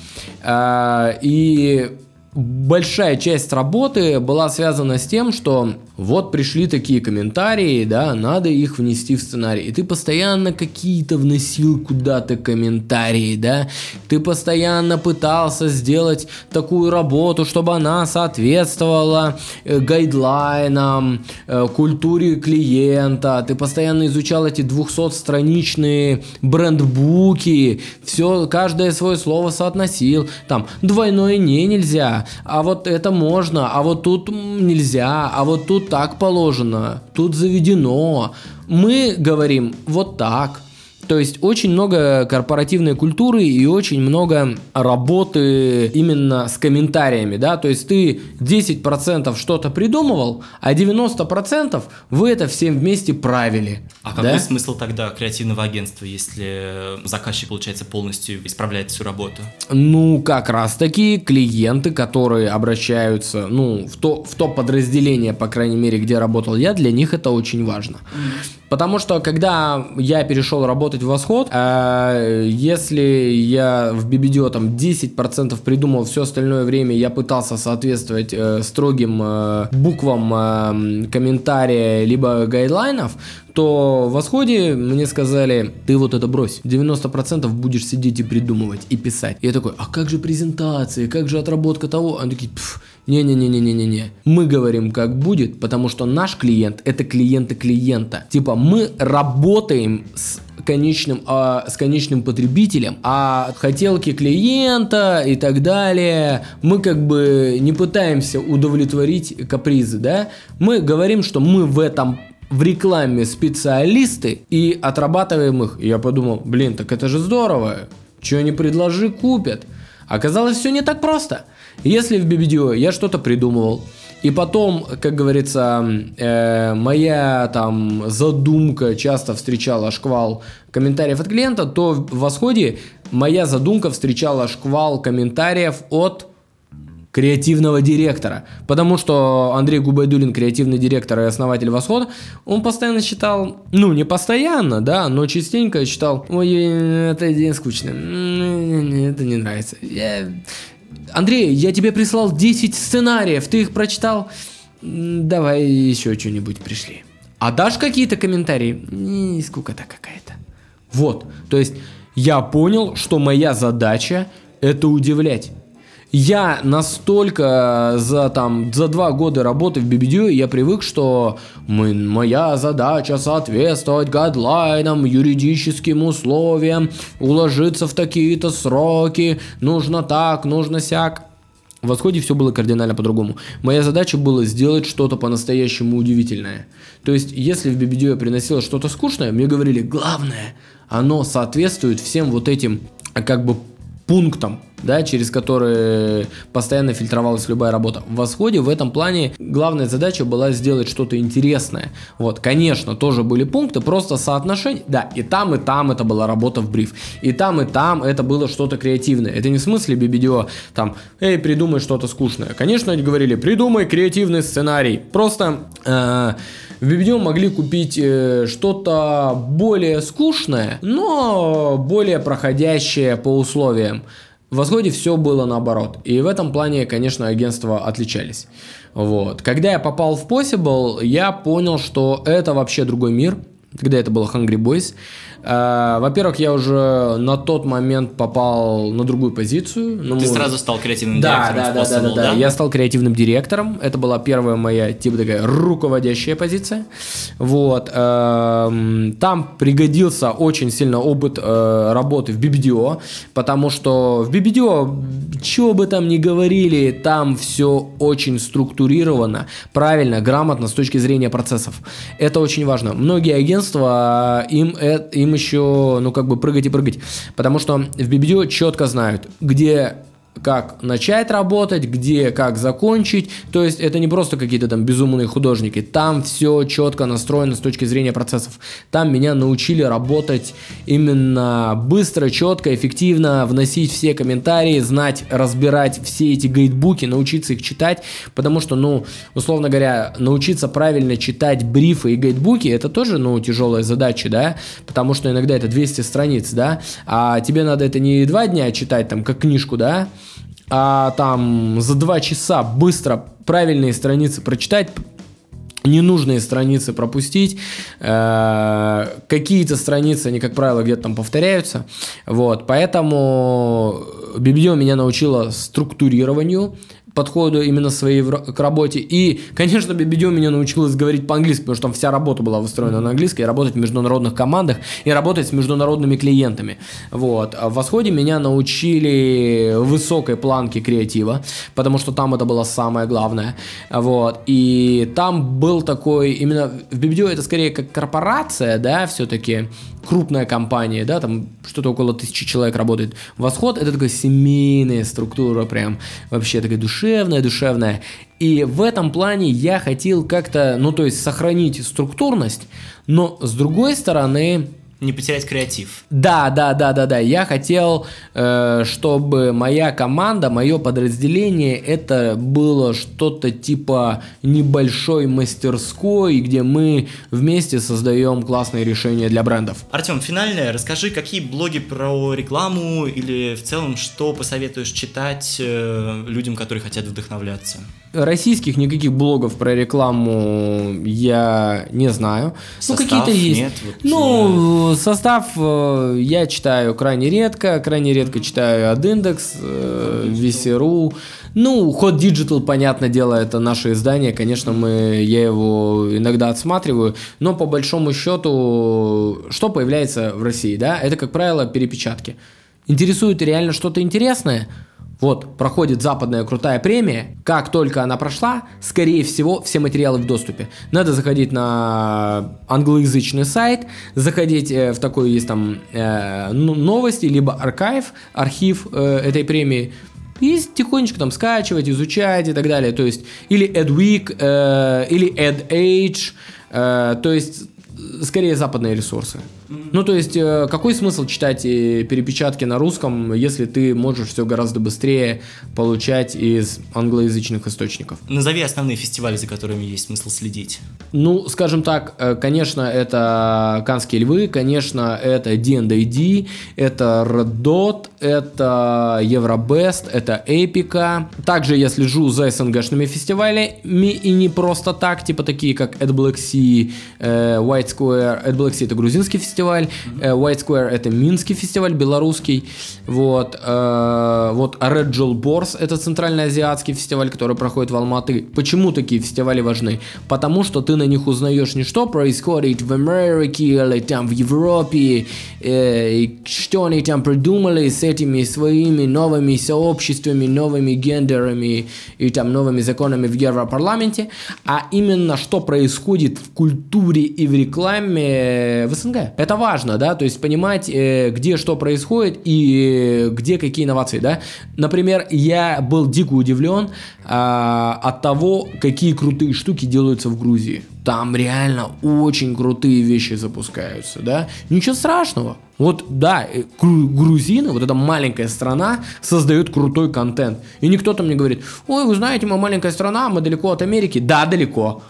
А, и большая часть работы была связана с тем, что вот пришли такие комментарии, да, надо их внести в сценарий. И ты постоянно какие-то вносил куда-то комментарии, да, ты постоянно пытался сделать такую работу, чтобы она соответствовала э, гайдлайнам, э, культуре клиента, ты постоянно изучал эти 200-страничные брендбуки, все, каждое свое слово соотносил, там, двойное не нельзя, а вот это можно, а вот тут нельзя, а вот тут так положено, тут заведено. Мы говорим вот так. То есть очень много корпоративной культуры и очень много работы именно с комментариями, да, то есть ты 10% что-то придумывал, а 90% вы это всем вместе правили. А какой да? смысл тогда креативного агентства, если заказчик, получается, полностью исправляет всю работу? Ну, как раз таки клиенты, которые обращаются, ну, в то, в то подразделение, по крайней мере, где работал я, для них это очень важно. Потому что, когда я перешел работать в Восход, э, если я в BBDO там 10% придумал, все остальное время я пытался соответствовать э, строгим э, буквам э, комментария либо гайдлайнов, то в восходе мне сказали, ты вот это брось, 90% будешь сидеть и придумывать, и писать. Я такой, а как же презентации, как же отработка того? Они такие, не-не-не-не-не-не. Мы говорим, как будет, потому что наш клиент это клиенты клиента. Типа мы работаем с конечным, а, с конечным потребителем, а хотелки клиента и так далее, мы как бы не пытаемся удовлетворить капризы, да? Мы говорим, что мы в этом в рекламе специалисты и отрабатываем их. И я подумал, блин, так это же здорово. Что не предложи, купят. Оказалось, все не так просто. Если в BBDO я что-то придумывал, и потом, как говорится, э, моя там задумка часто встречала шквал комментариев от клиента, то в восходе моя задумка встречала шквал комментариев от креативного директора. Потому что Андрей Губайдулин, креативный директор и основатель Восхода, он постоянно считал, ну не постоянно, да, но частенько считал, ой, это день скучно, это не нравится. Я... Андрей, я тебе прислал 10 сценариев, ты их прочитал? Давай еще что-нибудь пришли. А дашь какие-то комментарии? Не, скукота какая-то. Вот, то есть я понял, что моя задача это удивлять. Я настолько за там за два года работы в BBDO я привык, что мы, моя задача соответствовать гадлайнам, юридическим условиям, уложиться в такие-то сроки, нужно так, нужно сяк. В восходе все было кардинально по-другому. Моя задача была сделать что-то по-настоящему удивительное. То есть, если в BBDO я приносила что-то скучное, мне говорили, главное, оно соответствует всем вот этим как бы пунктам, да, через которые постоянно фильтровалась любая работа. В восходе в этом плане главная задача была сделать что-то интересное. Вот, конечно, тоже были пункты, просто соотношение, да, и там, и там это была работа в бриф, и там, и там это было что-то креативное. Это не в смысле BBDO, там, эй, придумай что-то скучное. Конечно, они говорили, придумай креативный сценарий. Просто э, в BBDO могли купить э, что-то более скучное, но более проходящее по условиям. В Восходе все было наоборот. И в этом плане, конечно, агентства отличались. Вот. Когда я попал в Possible, я понял, что это вообще другой мир. Когда это было Hungry Boys. Э, во-первых, я уже на тот момент попал на другую позицию. Ну, Ты сразу стал креативным да, директором. Да, да, да, да, да. Я стал креативным директором. Это была первая моя, типа такая, руководящая позиция. Вот. Эм, там пригодился очень сильно опыт э, работы в BBDO, потому что в BBDO, что бы там ни говорили, там все очень структурировано, правильно, грамотно с точки зрения процессов. Это очень важно. Многие агентства, им, э, им еще, ну, как бы прыгать и прыгать. Потому что в BBDO четко знают, где как начать работать, где, как закончить. То есть это не просто какие-то там безумные художники. Там все четко настроено с точки зрения процессов. Там меня научили работать именно быстро, четко, эффективно, вносить все комментарии, знать, разбирать все эти гайдбуки, научиться их читать. Потому что, ну, условно говоря, научиться правильно читать брифы и гайдбуки, это тоже, ну, тяжелая задача, да, потому что иногда это 200 страниц, да, а тебе надо это не два дня читать, там, как книжку, да, а там за два часа быстро правильные страницы прочитать, ненужные страницы пропустить, э, какие-то страницы, они, как правило, где-то там повторяются, вот, поэтому BBDO меня научила структурированию, подходу именно своей к работе. И, конечно, Бибидио меня научилась говорить по-английски, потому что там вся работа была выстроена на английском, и работать в международных командах, и работать с международными клиентами. Вот. А в Восходе меня научили высокой планке креатива, потому что там это было самое главное. Вот. И там был такой, именно в Бибидио это скорее как корпорация, да, все-таки, крупная компания, да, там что-то около тысячи человек работает. Восход это такая семейная структура, прям вообще такая душевная, душевная. И в этом плане я хотел как-то, ну то есть сохранить структурность, но с другой стороны не потерять креатив. Да, да, да, да, да. Я хотел, э, чтобы моя команда, мое подразделение, это было что-то типа небольшой мастерской, где мы вместе создаем классные решения для брендов. Артем, финальное, расскажи, какие блоги про рекламу или в целом, что посоветуешь читать э, людям, которые хотят вдохновляться? Российских никаких блогов про рекламу я не знаю. Состав ну, какие-то есть. Нет, вот, ну, э... состав э, я читаю крайне редко. Крайне редко читаю Адиндекс, э, Весеру. Ну, Hot Digital, понятное дело, это наше издание. Конечно, мы, я его иногда отсматриваю. Но по большому счету, что появляется в России, да? Это, как правило, перепечатки. Интересует реально что-то интересное – вот, проходит западная крутая премия. Как только она прошла, скорее всего, все материалы в доступе. Надо заходить на англоязычный сайт, заходить э, в такой есть там э, ну, новости, либо архив, архив э, этой премии, и тихонечко там скачивать, изучать и так далее. То есть, или AdWeek, э, или AdAge, э, то есть скорее западные ресурсы. Ну, то есть, э, какой смысл читать перепечатки на русском, если ты можешь все гораздо быстрее получать из англоязычных источников? Назови основные фестивали, за которыми есть смысл следить. Ну, скажем так, э, конечно, это Канские львы, конечно, это D&AD, это Red Dot, это Евробест, это Эпика. Также я слежу за СНГшными фестивалями, и не просто так, типа такие, как Ad Black Sea, э, White Square. Ad Black Sea это грузинский фестиваль, фестиваль, э, White Square это Минский фестиваль белорусский, вот, э, вот Red Jewel Bors это центральноазиатский фестиваль, который проходит в Алматы. Почему такие фестивали важны? Потому что ты на них узнаешь не что происходит в Америке или там в Европе, э, что они там придумали с этими своими новыми сообществами, новыми гендерами и там новыми законами в Европарламенте, а именно что происходит в культуре и в рекламе в СНГ. Это важно, да, то есть понимать, э, где что происходит и где какие инновации, да. Например, я был дико удивлен а, от того, какие крутые штуки делаются в Грузии. Там реально очень крутые вещи запускаются, да. Ничего страшного. Вот, да, э, грузины, вот эта маленькая страна, создает крутой контент. И никто там не говорит, ой, вы знаете, мы маленькая страна, мы далеко от Америки. Да, далеко.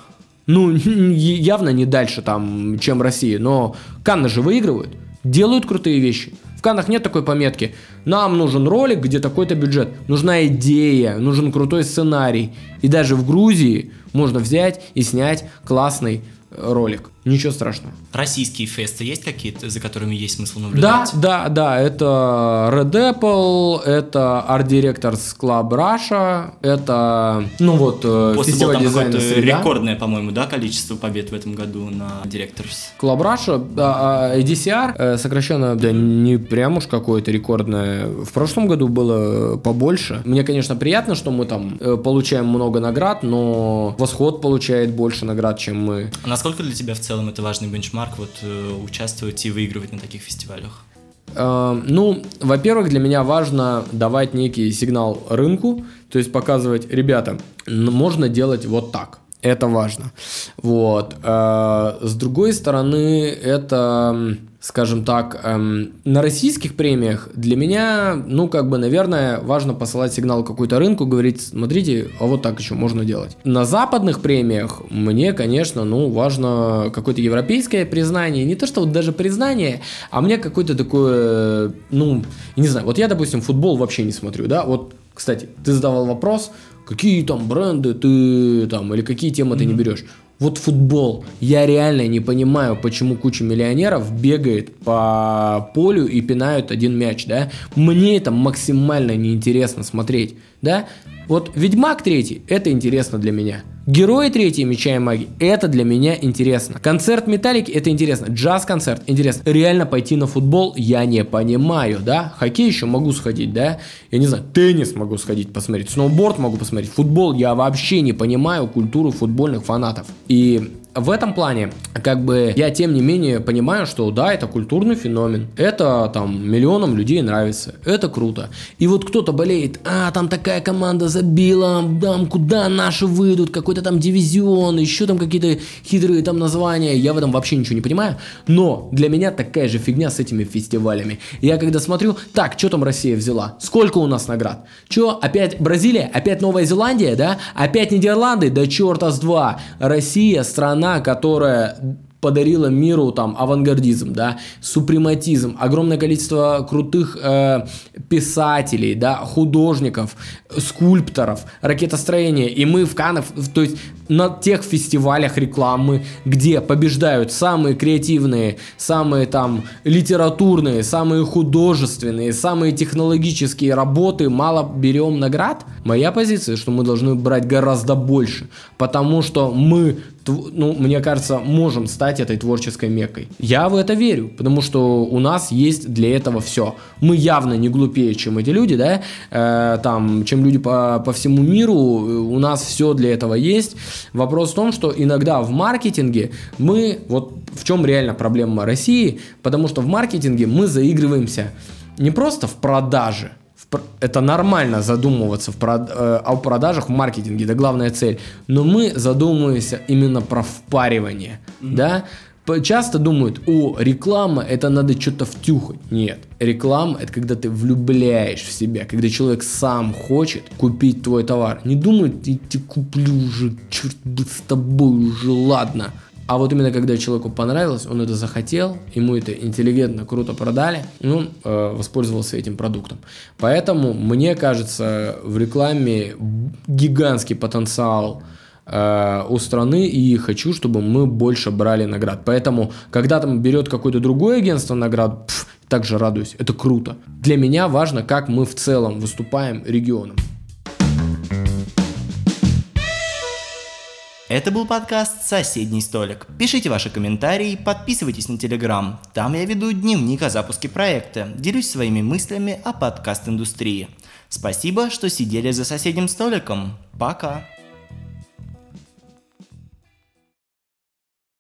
Ну, явно не дальше там, чем Россия, но Канны же выигрывают, делают крутые вещи. В Каннах нет такой пометки. Нам нужен ролик, где такой-то бюджет. Нужна идея, нужен крутой сценарий. И даже в Грузии можно взять и снять классный ролик. Ничего страшного. Российские фесты есть какие-то, за которыми есть смысл наблюдать? Да, да, да. Это Red Apple, это Art Directors Club Russia, это, ну вот, э, После фестиваль дизайна среда. рекордное, по-моему, да, количество побед в этом году на Directors. Club Russia, а, а EDCR, э, сокращенно, да, не прям уж какое-то рекордное. В прошлом году было побольше. Мне, конечно, приятно, что мы там э, получаем много наград, но Восход получает больше наград, чем мы. А насколько для тебя в целом целом это важный бенчмарк, вот э, участвовать и выигрывать на таких фестивалях? Э, ну, во-первых, для меня важно давать некий сигнал рынку, то есть показывать, ребята, можно делать вот так. Это важно. Вот. Э, с другой стороны, это скажем так, эм, на российских премиях для меня, ну, как бы, наверное, важно посылать сигнал какой-то рынку, говорить, смотрите, а вот так еще можно делать. На западных премиях мне, конечно, ну, важно какое-то европейское признание, не то, что вот даже признание, а мне какое-то такое, ну, не знаю, вот я, допустим, футбол вообще не смотрю, да, вот, кстати, ты задавал вопрос, какие там бренды ты там, или какие темы mm-hmm. ты не берешь. Вот футбол. Я реально не понимаю, почему куча миллионеров бегает по полю и пинают один мяч, да? Мне это максимально неинтересно смотреть, да? Вот Ведьмак третий, это интересно для меня. Герои третьей Меча и Магии, это для меня интересно. Концерт Металлики, это интересно. Джаз-концерт, интересно. Реально пойти на футбол, я не понимаю, да? Хоккей еще могу сходить, да? Я не знаю, теннис могу сходить посмотреть, сноуборд могу посмотреть. Футбол, я вообще не понимаю культуру футбольных фанатов. И в этом плане, как бы, я тем не менее понимаю, что да, это культурный феномен, это там миллионам людей нравится, это круто. И вот кто-то болеет, а, там такая команда забила, там куда наши выйдут, какой-то там дивизион, еще там какие-то хитрые там названия, я в этом вообще ничего не понимаю, но для меня такая же фигня с этими фестивалями. Я когда смотрю, так, что там Россия взяла, сколько у нас наград, что, опять Бразилия, опять Новая Зеландия, да, опять Нидерланды, да черта с два, Россия, страна страна, которая подарила миру там авангардизм, да, супрематизм, огромное количество крутых э, писателей, да, художников, скульпторов, ракетостроения, и мы в Каннах, то есть на тех фестивалях рекламы, где побеждают самые креативные, самые там литературные, самые художественные, самые технологические работы, мало берем наград. Моя позиция, что мы должны брать гораздо больше, потому что мы ну, мне кажется, можем стать этой творческой мекой. Я в это верю, потому что у нас есть для этого все. Мы явно не глупее, чем эти люди, да, э, там, чем люди по, по всему миру, у нас все для этого есть. Вопрос в том, что иногда в маркетинге мы, вот в чем реально проблема России, потому что в маркетинге мы заигрываемся не просто в продаже, это нормально задумываться в прод, э, о продажах в маркетинге, это главная цель. Но мы задумываемся именно про впаривание, mm-hmm. да? Часто думают, о, реклама, это надо что-то втюхать. Нет, реклама это когда ты влюбляешь в себя, когда человек сам хочет купить твой товар. Не думает, я тебе куплю уже, черт бы с тобой уже, ладно. А вот именно когда человеку понравилось, он это захотел, ему это интеллигентно, круто продали, и он э, воспользовался этим продуктом. Поэтому, мне кажется, в рекламе гигантский потенциал у страны и хочу, чтобы мы больше брали наград. Поэтому, когда там берет какое-то другое агентство наград, пф, также радуюсь. Это круто. Для меня важно, как мы в целом выступаем регионом. Это был подкаст «Соседний столик». Пишите ваши комментарии, подписывайтесь на Телеграм. Там я веду дневник о запуске проекта, делюсь своими мыслями о подкаст-индустрии. Спасибо, что сидели за соседним столиком. Пока.